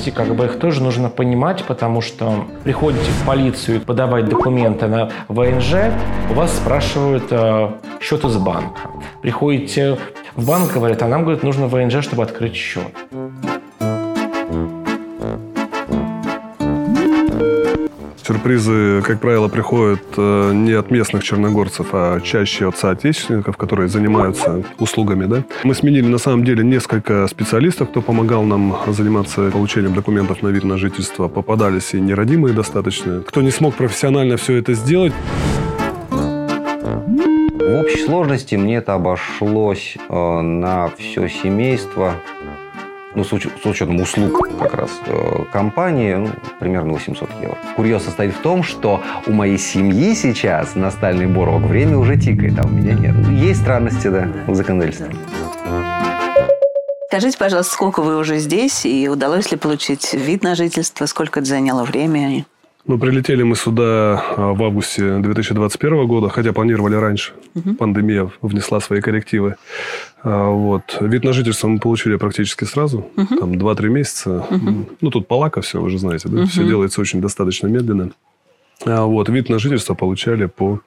Есть тонкости, как бы их тоже нужно понимать, потому что приходите в полицию подавать документы на ВНЖ, у вас спрашивают э, счет из банка. Приходите в банк, говорят, а нам, говорят, нужно ВНЖ, чтобы открыть счет. Сюрпризы, как правило, приходят э, не от местных черногорцев, а чаще от соотечественников, которые занимаются услугами. Да? Мы сменили на самом деле несколько специалистов, кто помогал нам заниматься получением документов на вид на жительство. Попадались и нерадимые достаточно. Кто не смог профессионально все это сделать, в общей сложности мне это обошлось э, на все семейство ну, с, уч- с учетом услуг как раз э, компании, ну, примерно 800 евро. Курьез состоит в том, что у моей семьи сейчас настальный борок время уже тикает, а у меня нет. Есть странности, да, в законодательстве. Скажите, пожалуйста, сколько вы уже здесь и удалось ли получить вид на жительство, сколько это заняло времени? Ну, прилетели мы сюда а, в августе 2021 года, хотя планировали раньше. Угу. Пандемия внесла свои коррективы. А, вот. Вид на жительство мы получили практически сразу. Угу. Там 2-3 месяца. Угу. Ну, тут полака все, вы же знаете. Да? Угу. Все делается очень достаточно медленно. А вот, вид на жительство получали по,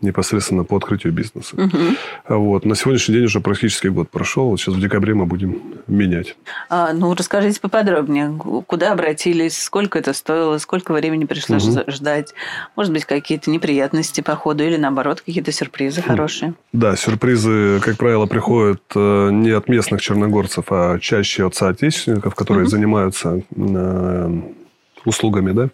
непосредственно по открытию бизнеса. Угу. Вот, на сегодняшний день уже практически год прошел. Вот сейчас в декабре мы будем менять. А, ну, расскажите поподробнее. Куда обратились? Сколько это стоило? Сколько времени пришлось угу. ждать? Может быть, какие-то неприятности по ходу или, наоборот, какие-то сюрпризы хм. хорошие? Да, сюрпризы, как правило, приходят э, не от местных черногорцев, а чаще от соотечественников, которые угу. занимаются э, услугами, да.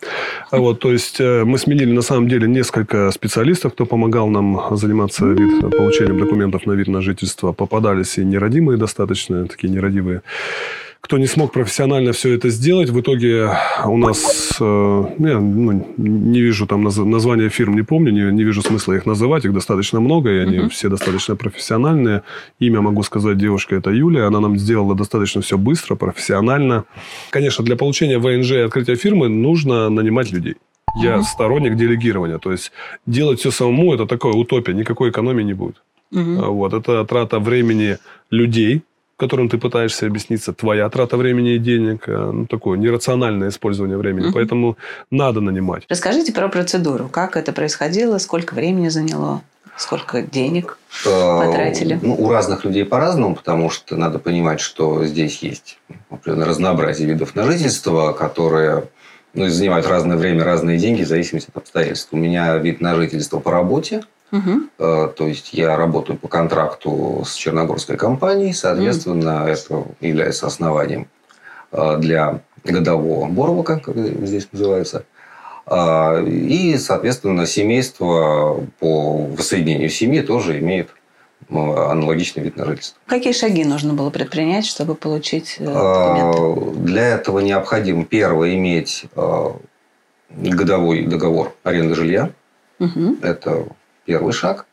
А вот, то есть э, мы сменили на самом деле несколько специалистов, кто помогал нам заниматься вид, получением документов на вид на жительство. Попадались и нерадимые достаточно, такие нерадивые кто не смог профессионально все это сделать. В итоге у нас, э, я ну, не вижу там наз, названия фирм, не помню, не, не вижу смысла их называть, их достаточно много, и они uh-huh. все достаточно профессиональные. Имя могу сказать, девушка это Юлия, она нам сделала достаточно все быстро, профессионально. Конечно, для получения ВНЖ и открытия фирмы нужно нанимать людей. Я uh-huh. сторонник делегирования, то есть делать все самому это такое утопия, никакой экономии не будет. Uh-huh. Вот это трата времени людей, которым ты пытаешься объясниться, твоя трата времени и денег, э, ну, такое нерациональное использование времени. Угу. Поэтому надо нанимать. Расскажите про процедуру. Как это происходило, сколько времени заняло? Сколько денег э, потратили? Ну, у разных людей по-разному, потому что надо понимать, что здесь есть определенное разнообразие видов на жительство, которые ну, занимают разное время, разные деньги в зависимости от обстоятельств. У меня вид на жительство по работе, Угу. То есть я работаю по контракту с черногорской компанией, соответственно, угу. это является основанием э, для годового боровика, как здесь называется. Э, и, соответственно, семейство по воссоединению семьи тоже имеет аналогичный вид на жительство. Какие шаги нужно было предпринять, чтобы получить документы? Для этого необходимо, первое, иметь годовой договор аренды жилья. Угу. Это первый шаг.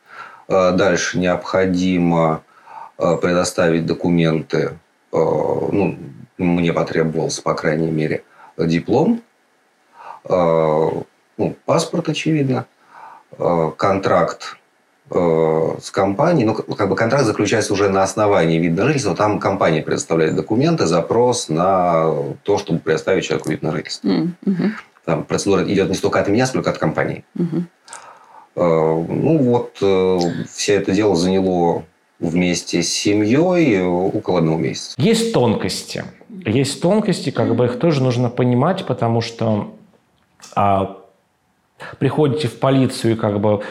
Э, дальше необходимо э, предоставить документы, э, ну, мне потребовался, по крайней мере, диплом, ну, паспорт, очевидно, контракт с компанией, ну, как бы контракт заключается уже на основании вид на жительство, там компания предоставляет документы, запрос на то, чтобы предоставить человеку вид на жительство. Mm-hmm. Там процедура идет не столько от меня, сколько от компании. Mm-hmm. Э, ну вот, э, все это дело заняло вместе с семьей около одного месяца. Есть тонкости. Есть тонкости, как бы их тоже нужно понимать, потому что а, приходите в полицию как бы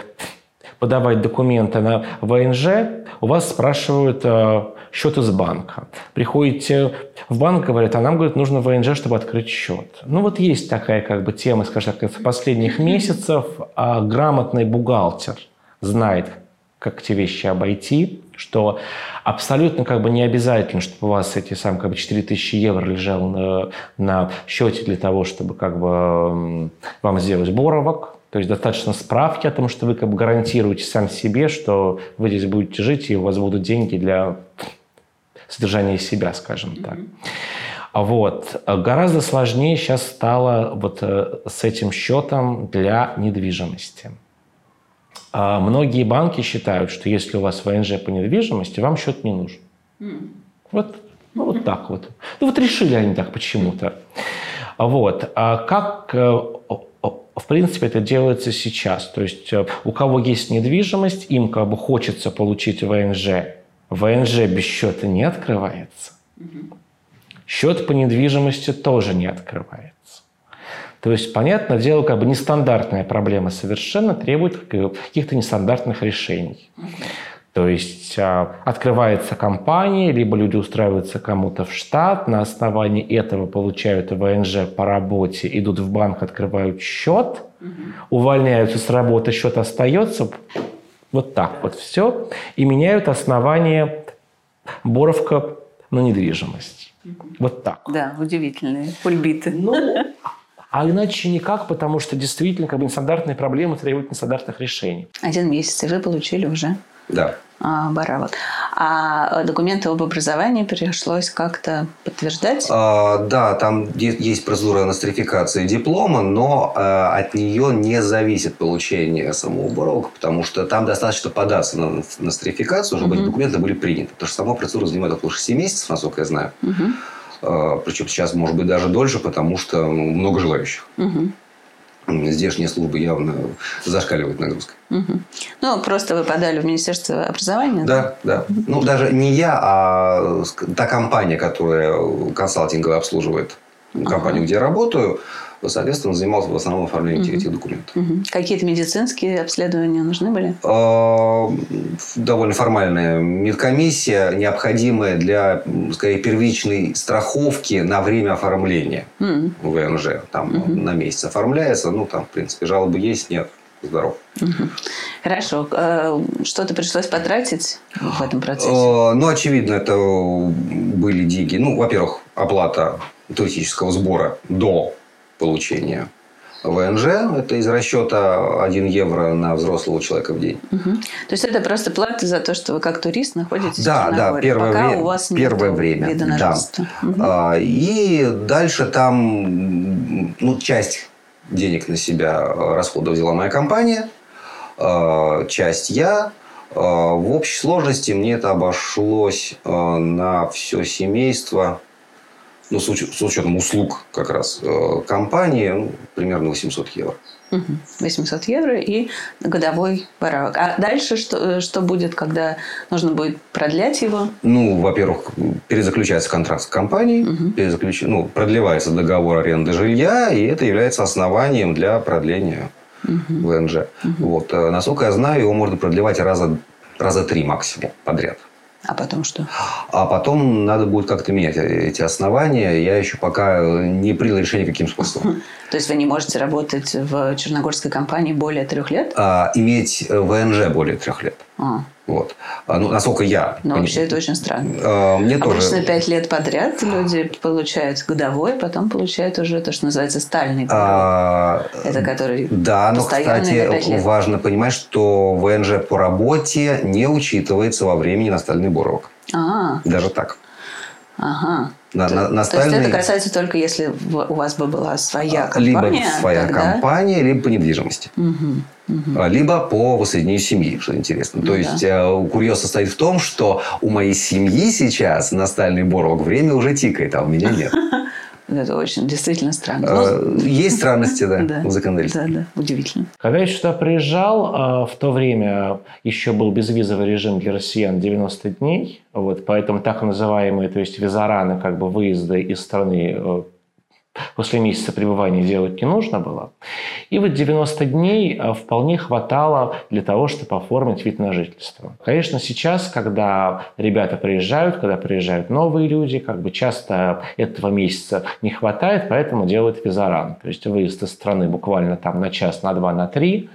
подавать документы на ВНЖ, у вас спрашивают а, счет из банка. Приходите в банк, говорят, а нам, говорит, нужно ВНЖ, чтобы открыть счет. Ну вот есть такая как бы тема, скажем так, последних месяцев. А грамотный бухгалтер знает, как эти вещи обойти, что абсолютно как бы не обязательно, чтобы у вас эти сам как бы 4000 евро лежал на, на счете для того, чтобы как бы вам сделать боровок, то есть достаточно справки о том, что вы как бы гарантируете сам себе, что вы здесь будете жить, и у вас будут деньги для содержания себя, скажем так. Вот. Гораздо сложнее сейчас стало вот э, с этим счетом для недвижимости. А многие банки считают, что если у вас ВНЖ по недвижимости, вам счет не нужен. Mm. Вот, ну, вот так вот. Ну, вот решили они так почему-то. Вот. А как, э, в принципе, это делается сейчас? То есть э, у кого есть недвижимость, им как бы хочется получить ВНЖ. ВНЖ без счета не открывается. Счет по недвижимости тоже не открывается. То есть, понятное дело, как бы нестандартная проблема совершенно требует каких-то нестандартных решений. То есть а, открывается компания, либо люди устраиваются кому-то в штат, на основании этого получают ВНЖ по работе, идут в банк, открывают счет, угу. увольняются с работы, счет остается. Вот так вот все. И меняют основание Боровка на недвижимость. Вот так. Да, удивительные пульбиты. Ну, а иначе никак, потому что действительно как бы нестандартные проблемы требуют нестандартных решений. Один месяц, и вы получили уже да. а, Баравок. А документы об образовании пришлось как-то подтверждать? А, да, там есть процедура нострификации диплома, но а, от нее не зависит получение самого Баравока, потому что там достаточно податься на нострификацию, чтобы угу. эти документы были приняты. Потому что сама процедура занимает около 6 месяцев, насколько я знаю. Угу. А, Причем сейчас, может быть, даже дольше, потому что много желающих. Угу. Здешняя служба явно зашкаливает нагрузкой. Угу. Ну, просто вы подали в Министерство образования? Да, да. да. Ну, даже не я, а та компания, которая консалтингово обслуживает компанию, ага. где я работаю, соответственно, занимался в основном оформлением угу. этих документов. Угу. Какие-то медицинские обследования нужны были? А, довольно формальная медкомиссия, необходимая для, скорее, первичной страховки на время оформления угу. ВНЖ. Там угу. на месяц оформляется, ну, там, в принципе, жалобы есть, нет, здоров. Угу. Хорошо. А, что-то пришлось потратить в этом процессе? А, ну, очевидно, это были деньги. Ну, во-первых, оплата туристического сбора до получения ВНЖ. Это из расчета 1 евро на взрослого человека в день. Угу. То есть это просто плата за то, что вы как турист находитесь да, в да, первое пока время, у вас первое время, вида на да. Угу. А, и дальше там ну, часть денег на себя расходов взяла моя компания, а, часть я. А, в общей сложности мне это обошлось а, на все семейство ну, с, уч- с учетом услуг как раз э, компании, ну, примерно 800 евро. 800 евро и годовой поравок. А дальше что, что будет, когда нужно будет продлять его? Ну, во-первых, перезаключается контракт с компанией, угу. перезаключ... ну, продлевается договор аренды жилья, и это является основанием для продления угу. ВНЖ. Угу. Вот. Э, насколько я знаю, его можно продлевать раза, раза три максимум подряд. А потом что? А потом надо будет как-то менять эти основания. Я еще пока не принял решение, каким способом. То есть вы не можете работать в черногорской компании более трех лет? А, иметь ВНЖ более трех лет. А. Вот. А, ну, насколько я... Но вообще это очень странно. А, мне Обычно тоже... пять лет подряд люди получают годовой, потом получают уже то, что называется стальный а, Это который Да, но, кстати, важно понимать, что ВНЖ по работе не учитывается во времени на стальный боровок. А. Даже так. Ага. На, то, на, настальный... То есть это касается только если у вас бы была своя компания? Либо своя тогда... компания, либо по недвижимости. Угу, угу. Либо по воссоединению семьи, что интересно. Ну, то да. есть э, курьез состоит в том, что у моей семьи сейчас настальный борок время уже тикает, а у меня нет. Это очень действительно странно. Ну, Есть странности, да, да в законодательстве. Да, да, удивительно. Когда я сюда приезжал, а, в то время еще был безвизовый режим для россиян 90 дней, вот, поэтому так называемые, то есть визараны, как бы выезды из страны э, после месяца пребывания делать не нужно было. И вот 90 дней э, вполне хватало для того, чтобы оформить вид на жительство. Конечно, сейчас, когда ребята приезжают, когда приезжают новые люди, как бы часто этого месяца не хватает, поэтому делают визаран. То есть выезд из страны буквально там на час, на два, на три.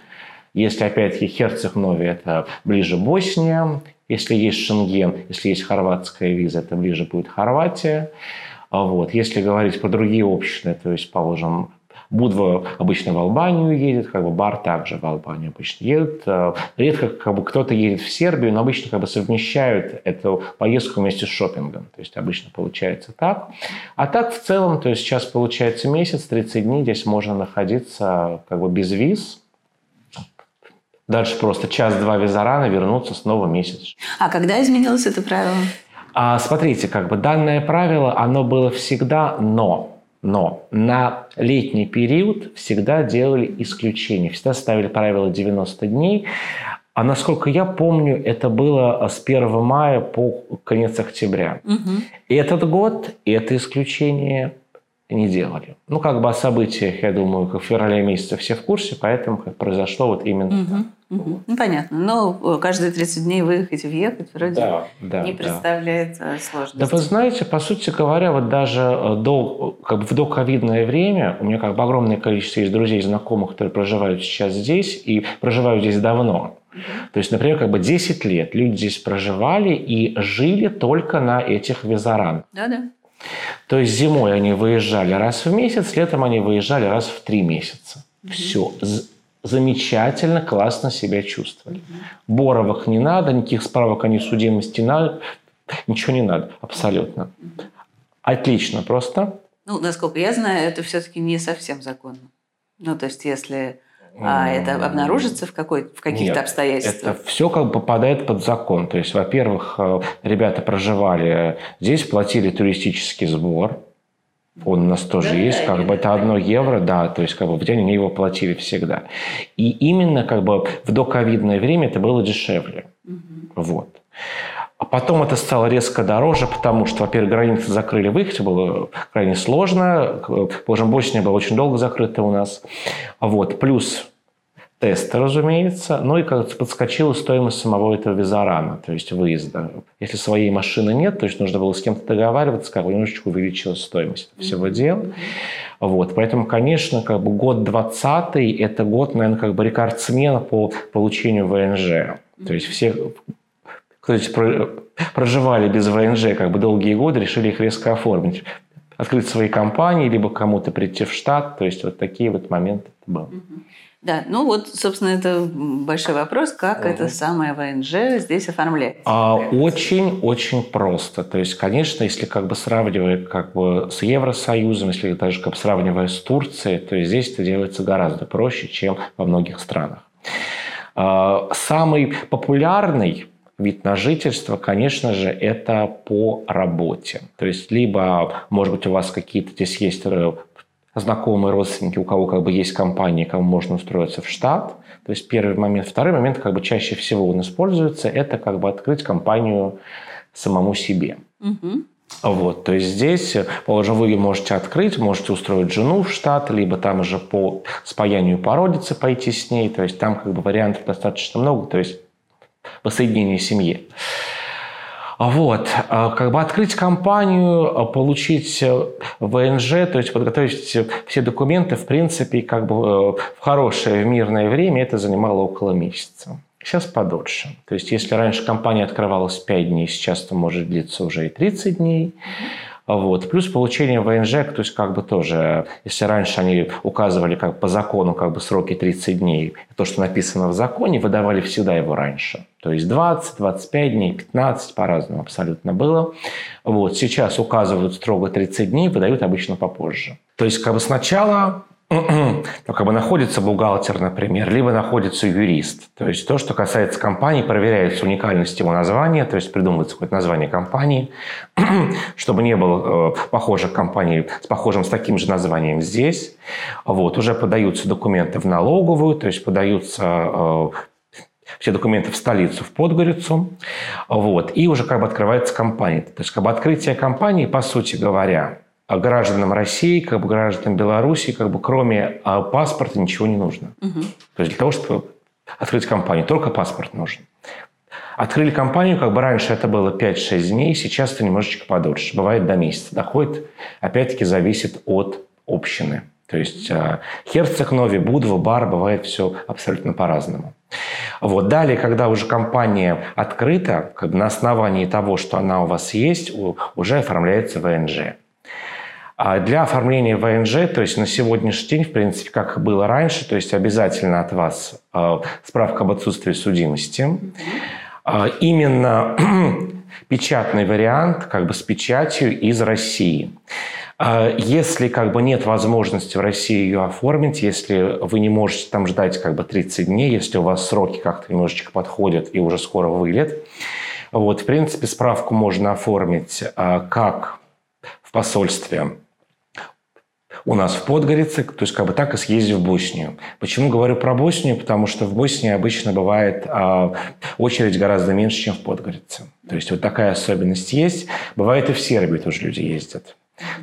Если, опять-таки, Херцег-Нови – это ближе Босния, если есть Шенген, если есть хорватская виза, это ближе будет Хорватия. А вот. Если говорить про другие общины, то есть, положим, Будва обычно в Албанию едет, как бы Бар также в Албанию обычно едет. А, редко как бы кто-то едет в Сербию, но обычно как бы совмещают эту поездку вместе с шопингом. То есть обычно получается так. А так в целом, то есть сейчас получается месяц, 30 дней здесь можно находиться как бы без виз, Дальше просто час-два визарана, вернуться снова месяц. А когда изменилось это правило? А, смотрите, как бы данное правило, оно было всегда, но но на летний период всегда делали исключение, всегда ставили правило 90 дней. А насколько я помню, это было с 1 мая по конец октября. Угу. И этот год, это исключение не делали. Ну, как бы о событиях, я думаю, в феврале месяце все в курсе, поэтому произошло вот именно угу, так. Угу. Ну, понятно. Но каждые 30 дней выехать и въехать вроде да, да, не представляет да. сложности. Да вы знаете, по сути говоря, вот даже э, до, как бы в доковидное время у меня как бы огромное количество есть друзей, знакомых, которые проживают сейчас здесь и проживают здесь давно. То есть, например, как бы 10 лет люди здесь проживали и жили только на этих визаранах. Да-да. То есть зимой они выезжали раз в месяц, летом они выезжали раз в три месяца. Mm-hmm. Все. Замечательно, классно себя чувствовали. Боровых не надо, никаких справок о несудимости не надо. Ничего не надо, абсолютно. Отлично просто. Ну, насколько я знаю, это все-таки не совсем законно. Ну, то есть, если а это обнаружится в, какой, в каких-то Нет, обстоятельствах? Это все как бы попадает под закон. То есть, во-первых, э, ребята проживали здесь, платили туристический сбор. Он у нас тоже да, есть, как бы это одно евро, да, то есть как бы в день они его платили всегда. И именно как бы в доковидное время это было дешевле. Угу. Вот. А потом это стало резко дороже, потому что, во-первых, границы закрыли, выехать было крайне сложно. Положим, Босния была очень долго закрыта у нас. Вот. Плюс тесты, разумеется. Ну и как подскочила стоимость самого этого визарана, то есть выезда. Если своей машины нет, то есть нужно было с кем-то договариваться, как бы немножечко увеличилась стоимость всего дела. Вот, поэтому, конечно, как бы год 20 это год, наверное, как бы рекордсмена по получению ВНЖ. То есть все кто здесь проживали без ВНЖ как бы долгие годы, решили их резко оформить. Открыть свои компании, либо кому-то прийти в штат. То есть вот такие вот моменты это было. Да, ну вот, собственно, это большой вопрос, как угу. это самое ВНЖ здесь оформляется. А, очень-очень просто. То есть, конечно, если как бы сравнивая как бы с Евросоюзом, если даже как бы сравнивая с Турцией, то здесь это делается гораздо проще, чем во многих странах. А, самый популярный вид на жительство, конечно же, это по работе. То есть, либо, может быть, у вас какие-то здесь есть э, знакомые родственники, у кого как бы есть компания, кому можно устроиться в штат. То есть первый момент. Второй момент, как бы чаще всего он используется, это как бы открыть компанию самому себе. Угу. Вот, то есть здесь, положим, вы можете открыть, можете устроить жену в штат, либо там уже по спаянию породицы пойти с ней, то есть там как бы вариантов достаточно много, то есть воссоединения семьи. Вот, а, как бы открыть компанию, а, получить э, ВНЖ, то есть подготовить все документы, в принципе, как бы э, в хорошее, в мирное время это занимало около месяца. Сейчас подольше. То есть, если раньше компания открывалась 5 дней, сейчас это может длиться уже и 30 дней. Вот. Плюс получение ВНЖ, то есть как бы тоже, если раньше они указывали как по закону как бы сроки 30 дней, то, что написано в законе, выдавали всегда его раньше. То есть 20, 25 дней, 15, по-разному абсолютно было. Вот. Сейчас указывают строго 30 дней, выдают обычно попозже. То есть как бы сначала ну, как бы находится бухгалтер, например, либо находится юрист. То есть то, что касается компании, проверяется уникальность его названия, то есть придумывается какое-то название компании, чтобы не было э, похожих компаний с похожим, с таким же названием здесь. Вот, уже подаются документы в налоговую, то есть подаются э, все документы в столицу, в Подгорицу, вот, и уже как бы открывается компания. То есть как бы открытие компании, по сути говоря, гражданам России, как бы гражданам Беларуси, как бы кроме а, паспорта ничего не нужно. Угу. То есть для того, чтобы открыть компанию, только паспорт нужен. Открыли компанию, как бы раньше это было 5-6 дней, сейчас это немножечко подольше. Бывает до месяца. Доходит, опять-таки, зависит от общины. То есть э, Херцог, Нови, Будва, Бар, бывает все абсолютно по-разному. Вот. Далее, когда уже компания открыта, как бы на основании того, что она у вас есть, уже оформляется ВНЖ. А для оформления ВНЖ, то есть на сегодняшний день, в принципе, как было раньше, то есть обязательно от вас э, справка об отсутствии судимости. Э, именно печатный вариант, как бы с печатью из России. А если как бы нет возможности в России ее оформить, если вы не можете там ждать как бы 30 дней, если у вас сроки как-то немножечко подходят и уже скоро вылет, вот, в принципе, справку можно оформить а, как в посольстве у нас в Подгорице, то есть как бы так и съездив в Боснию. Почему говорю про Боснию? Потому что в Боснии обычно бывает а, очередь гораздо меньше, чем в Подгорице. То есть вот такая особенность есть. Бывает и в Сербии тоже люди ездят.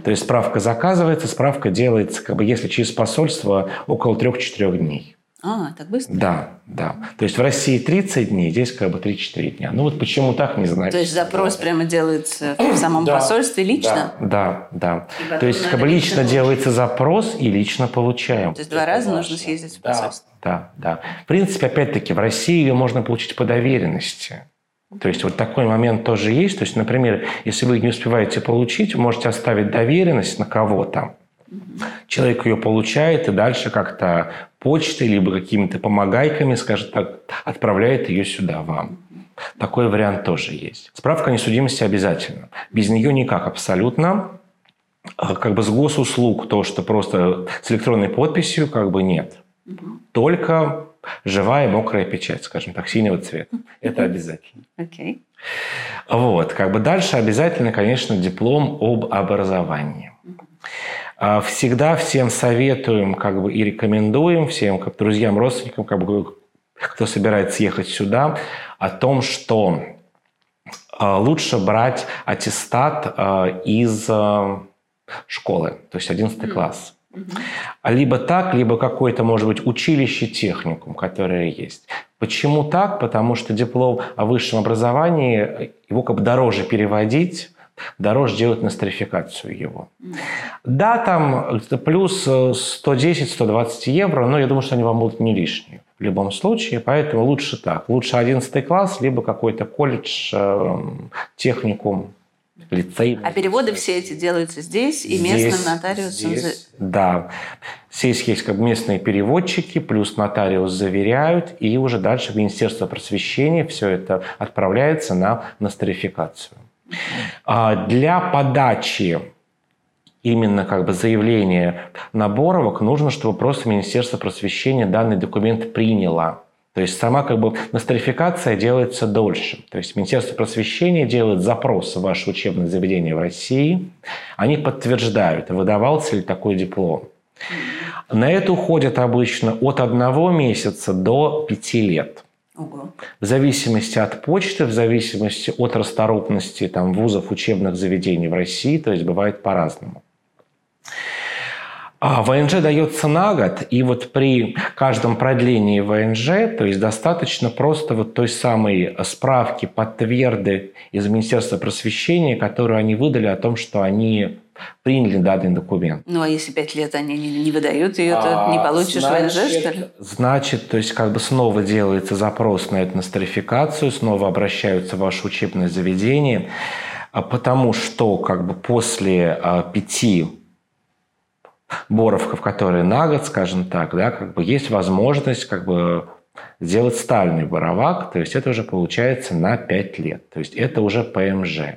То есть справка заказывается, справка делается, как бы, если через посольство, около 3-4 дней. А, так быстро? Да, да. То есть в России 30 дней, здесь как бы 3-4 дня. Ну вот почему так, не знаю. То есть запрос прямо делается в самом да, посольстве лично? Да, да. да. То есть как бы лично делается запрос и лично получаем. То есть два раза нужно съездить в посольство? Да, да. В принципе, опять-таки, в России ее можно получить по доверенности. То есть вот такой момент тоже есть. То есть, например, если вы не успеваете получить, вы можете оставить доверенность на кого-то. Человек ее получает и дальше как-то почтой либо какими-то помогайками, скажем так, отправляет ее сюда вам. Такой вариант тоже есть. Справка о несудимости обязательно. Без нее никак абсолютно. А как бы с госуслуг то, что просто с электронной подписью, как бы нет. Только живая мокрая печать, скажем так, синего цвета. Это обязательно. Okay. Вот, как бы дальше обязательно, конечно, диплом об образовании. А всегда всем советуем как бы, и рекомендуем всем, как друзьям, родственникам, как бы, кто собирается ехать сюда, о том, что а, лучше брать аттестат а, из школы, то есть 11 класс. Либо так, либо какое-то, может быть, училище, техникум, которое есть. Почему так? Потому что диплом о высшем образовании, его как бы дороже переводить, дороже делать нострификацию его. Да, там плюс 110-120 евро, но я думаю, что они вам будут не лишние в любом случае, поэтому лучше так. Лучше 11 класс, либо какой-то колледж, э, техникум, лицей. А переводы все эти делаются здесь и здесь, местным нотариусом? Здесь, да. Здесь есть как бы местные переводчики, плюс нотариус заверяют, и уже дальше в Министерство просвещения все это отправляется на нострификацию. А, для подачи именно как бы заявления наборовок нужно, чтобы просто Министерство просвещения данный документ приняло. То есть сама как бы нострификация делается дольше. То есть Министерство просвещения делает запрос в ваше учебное заведение в России. Они подтверждают, выдавался ли такой диплом. На это уходит обычно от одного месяца до пяти лет. В зависимости от почты, в зависимости от расторопности там, вузов, учебных заведений в России, то есть бывает по-разному. А ВНЖ дается на год, и вот при каждом продлении ВНЖ, то есть достаточно просто вот той самой справки подтверды из Министерства просвещения, которую они выдали о том, что они приняли данный документ. Ну, а если пять лет они не, не выдают ее, то а, не получишь значит, ВНЖ, что ли? Значит, то есть как бы снова делается запрос на эту нострификацию, снова обращаются в ваше учебное заведение, а потому что как бы после а, пяти боровков, которые на год, скажем так, да, как бы есть возможность как бы сделать стальный боровак, то есть это уже получается на 5 лет, то есть это уже ПМЖ.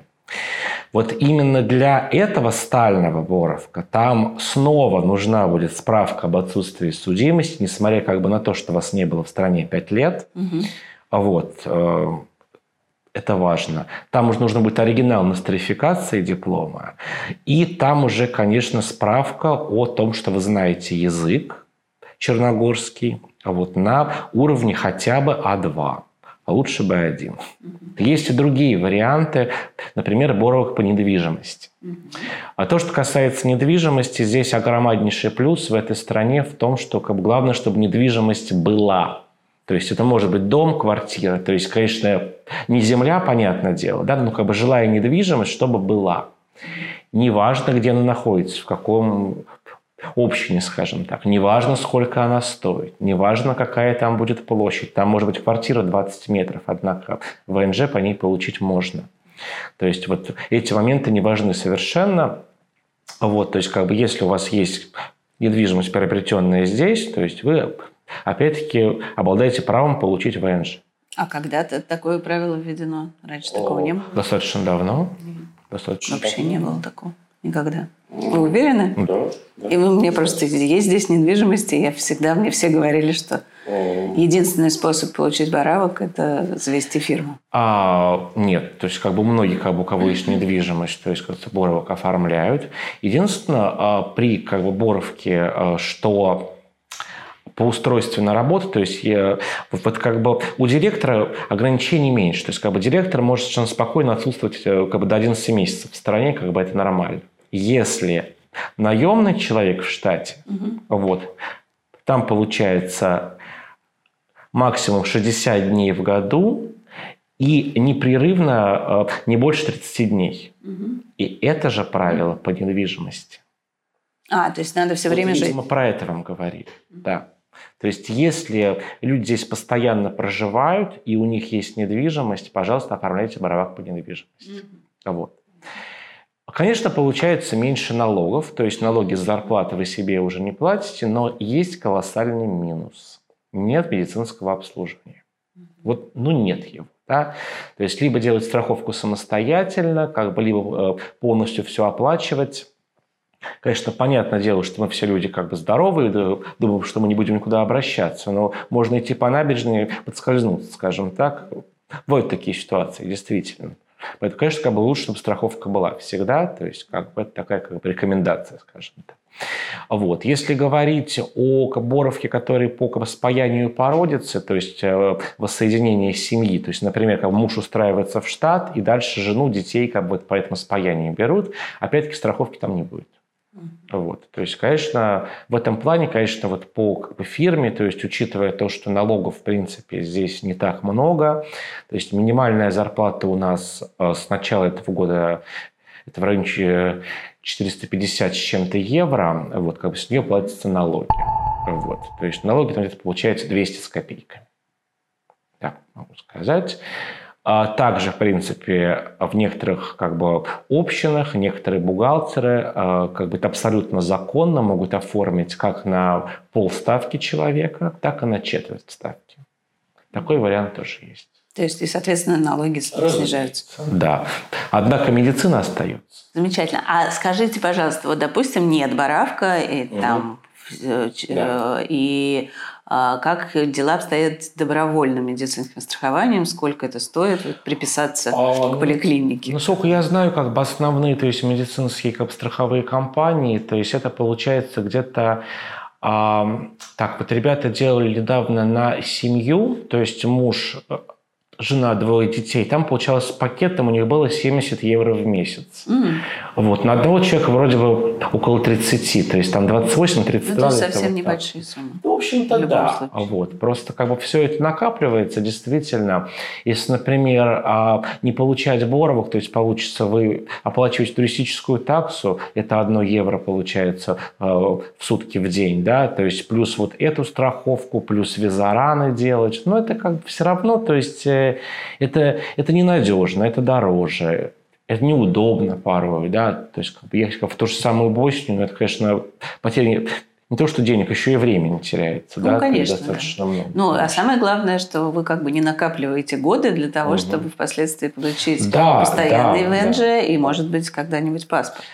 Вот именно для этого стального боровка там снова нужна будет справка об отсутствии судимости, несмотря как бы на то, что вас не было в стране 5 лет. Угу. Вот. Э, это важно. Там уже нужно будет оригинал нострификации диплома. И там уже, конечно, справка о том, что вы знаете язык черногорский, а вот на уровне хотя бы А2 а лучше бы один. Есть и другие варианты, например, боровок по недвижимости. А то, что касается недвижимости, здесь огромнейший плюс в этой стране в том, что как бы, главное, чтобы недвижимость была. То есть это может быть дом, квартира. То есть, конечно, не земля, понятное дело, да, но как бы жилая недвижимость, чтобы была. Неважно, где она находится, в каком общине, скажем так. Неважно, сколько она стоит, неважно, какая там будет площадь. Там может быть квартира 20 метров, однако ВНЖ по ней получить можно. То есть вот эти моменты не важны совершенно. Вот, то есть как бы если у вас есть недвижимость, приобретенная здесь, то есть вы опять-таки обладаете правом получить ВНЖ. А когда-то такое правило введено? Раньше О, такого не было? Достаточно давно. Достаточно Вообще давно. не было такого. Никогда. Вы уверены? Да. И вы мне просто есть здесь недвижимость, и я всегда, мне все говорили, что единственный способ получить баравок – это завести фирму. А, нет, то есть как бы многие, как бы, у кого есть недвижимость, то есть как-то боровок оформляют. Единственное, а, при как бы боровке, а, что по устройству на работу, то есть я, вот как бы у директора ограничений меньше, то есть как бы директор может совершенно спокойно отсутствовать э, как бы до 11 месяцев в стране, как бы это нормально. Если наемный человек в штате, угу. вот, там получается максимум 60 дней в году и непрерывно э, не больше 30 дней. Угу. И это же правило по недвижимости. А, то есть надо все вот, время жить. Мы про это вам говорили, да. То есть, если люди здесь постоянно проживают и у них есть недвижимость, пожалуйста, оформляйте баравак по недвижимости. Mm-hmm. Вот. Конечно, получается меньше налогов, то есть налоги с зарплаты вы себе уже не платите, но есть колоссальный минус. Нет медицинского обслуживания. Вот, ну нет его. Да? То есть либо делать страховку самостоятельно, как бы либо э, полностью все оплачивать, Конечно, понятное дело, что мы все люди как бы здоровые, думаем, что мы не будем никуда обращаться, но можно идти по набережной, подскользнуться, скажем так. Вот такие ситуации, действительно. Поэтому, конечно, как бы лучше, чтобы страховка была всегда, то есть как бы это такая как бы рекомендация, скажем так. Вот. Если говорить о боровке, которые по как бы, спаянию породятся, то есть э, воссоединение семьи, то есть, например, как бы муж устраивается в штат, и дальше жену, детей как бы по этому спаянию берут, опять-таки страховки там не будет. Вот. То есть, конечно, в этом плане, конечно, вот по как бы, фирме, то есть, учитывая то, что налогов, в принципе, здесь не так много, то есть, минимальная зарплата у нас э, с начала этого года это в районе 450 с чем-то евро, вот, как бы с нее платятся налоги. Вот. То есть, налоги там где-то получается 200 с копейками. Так могу сказать. А также, в принципе, в некоторых как бы, общинах некоторые бухгалтеры а, как бы, это абсолютно законно могут оформить как на полставки человека, так и на четверть ставки. Такой вариант тоже есть. То есть, и, соответственно, налоги снижаются. Да. Однако медицина остается. Замечательно. А скажите, пожалуйста, вот, допустим, нет баравка, и угу. там да. Э, и как дела обстоят с добровольным медицинским страхованием? Сколько это стоит приписаться а, к поликлинике? Ну, сколько я знаю, как бы основные, то есть медицинские как бы, страховые компании, то есть это получается где-то а, так, вот ребята делали недавно на семью, то есть муж жена, двое детей, там получалось с пакетом у них было 70 евро в месяц. Mm. Вот, на одного человека вроде бы около 30, то есть там 28-32. Ну, это совсем вот небольшие так. суммы. В общем-то, да. Вот, просто как бы все это накапливается, действительно. Если, например, а, не получать боровок, то есть получится вы оплачиваете туристическую таксу, это одно евро получается а, в сутки в день, да, то есть плюс вот эту страховку, плюс визараны делать, но это как бы все равно, то есть э, это, это ненадежно, это дороже, это неудобно порой, да, то есть как бы ехать в ту же самую Боснию, это, конечно, потеря не то, что денег, еще и времени теряется. Ну, да, конечно. Достаточно да. много. Ну, а самое главное, что вы как бы не накапливаете годы для того, угу. чтобы впоследствии получить да, постоянный да, ВНЖ да. и, может быть, когда-нибудь паспорт.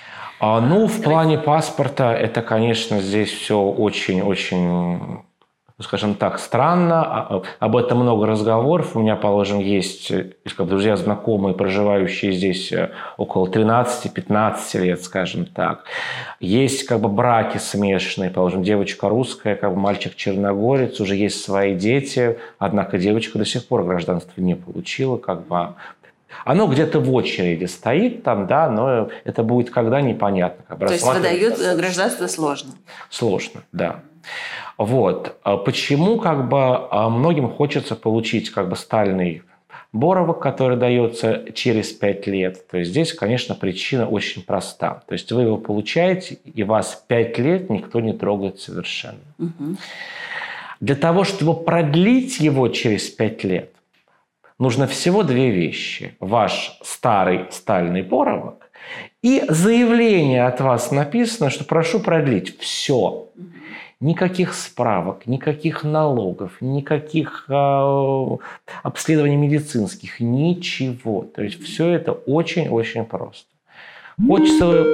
А, ну, в плане паспорта это, конечно, здесь все очень-очень скажем так, странно. А, а, об этом много разговоров. У меня, положим, есть э, как друзья, знакомые, проживающие здесь э, около 13-15 лет, скажем так. Есть как бы браки смешанные, положим, девочка русская, как бы мальчик черногорец, уже есть свои дети, однако девочка до сих пор гражданство не получила, как бы оно где-то в очереди стоит там, да, но это будет когда непонятно. Как То есть выдают э, гражданство сложно? Сложно, да. Вот. А почему как бы а, многим хочется получить как бы стальный боровок, который дается через 5 лет. То есть здесь, конечно, причина очень проста. То есть вы его получаете, и вас 5 лет никто не трогает совершенно. Угу. Для того, чтобы продлить его через 5 лет, нужно всего две вещи. Ваш старый стальный боровок и заявление от вас написано, что прошу продлить. Все. Угу. Никаких справок, никаких налогов, никаких э, обследований медицинских, ничего. То есть все это очень-очень просто. Хочется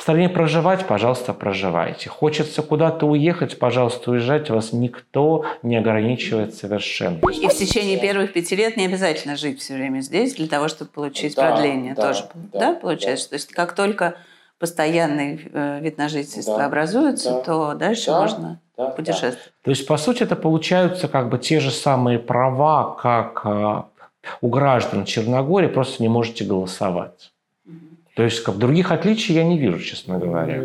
в стране проживать, пожалуйста, проживайте. Хочется куда-то уехать, пожалуйста, уезжайте. Вас никто не ограничивает совершенно. И в течение первых пяти лет не обязательно жить все время здесь для того, чтобы получить да, продление. Да, тоже, да, да получается? Да. То есть как только постоянный э, вид на жительство да, образуется, да, то дальше да, можно да, путешествовать. Да. То есть, по сути, это получаются как бы те же самые права, как э, у граждан Черногории, просто не можете голосовать. То есть, как других отличий я не вижу, честно говоря.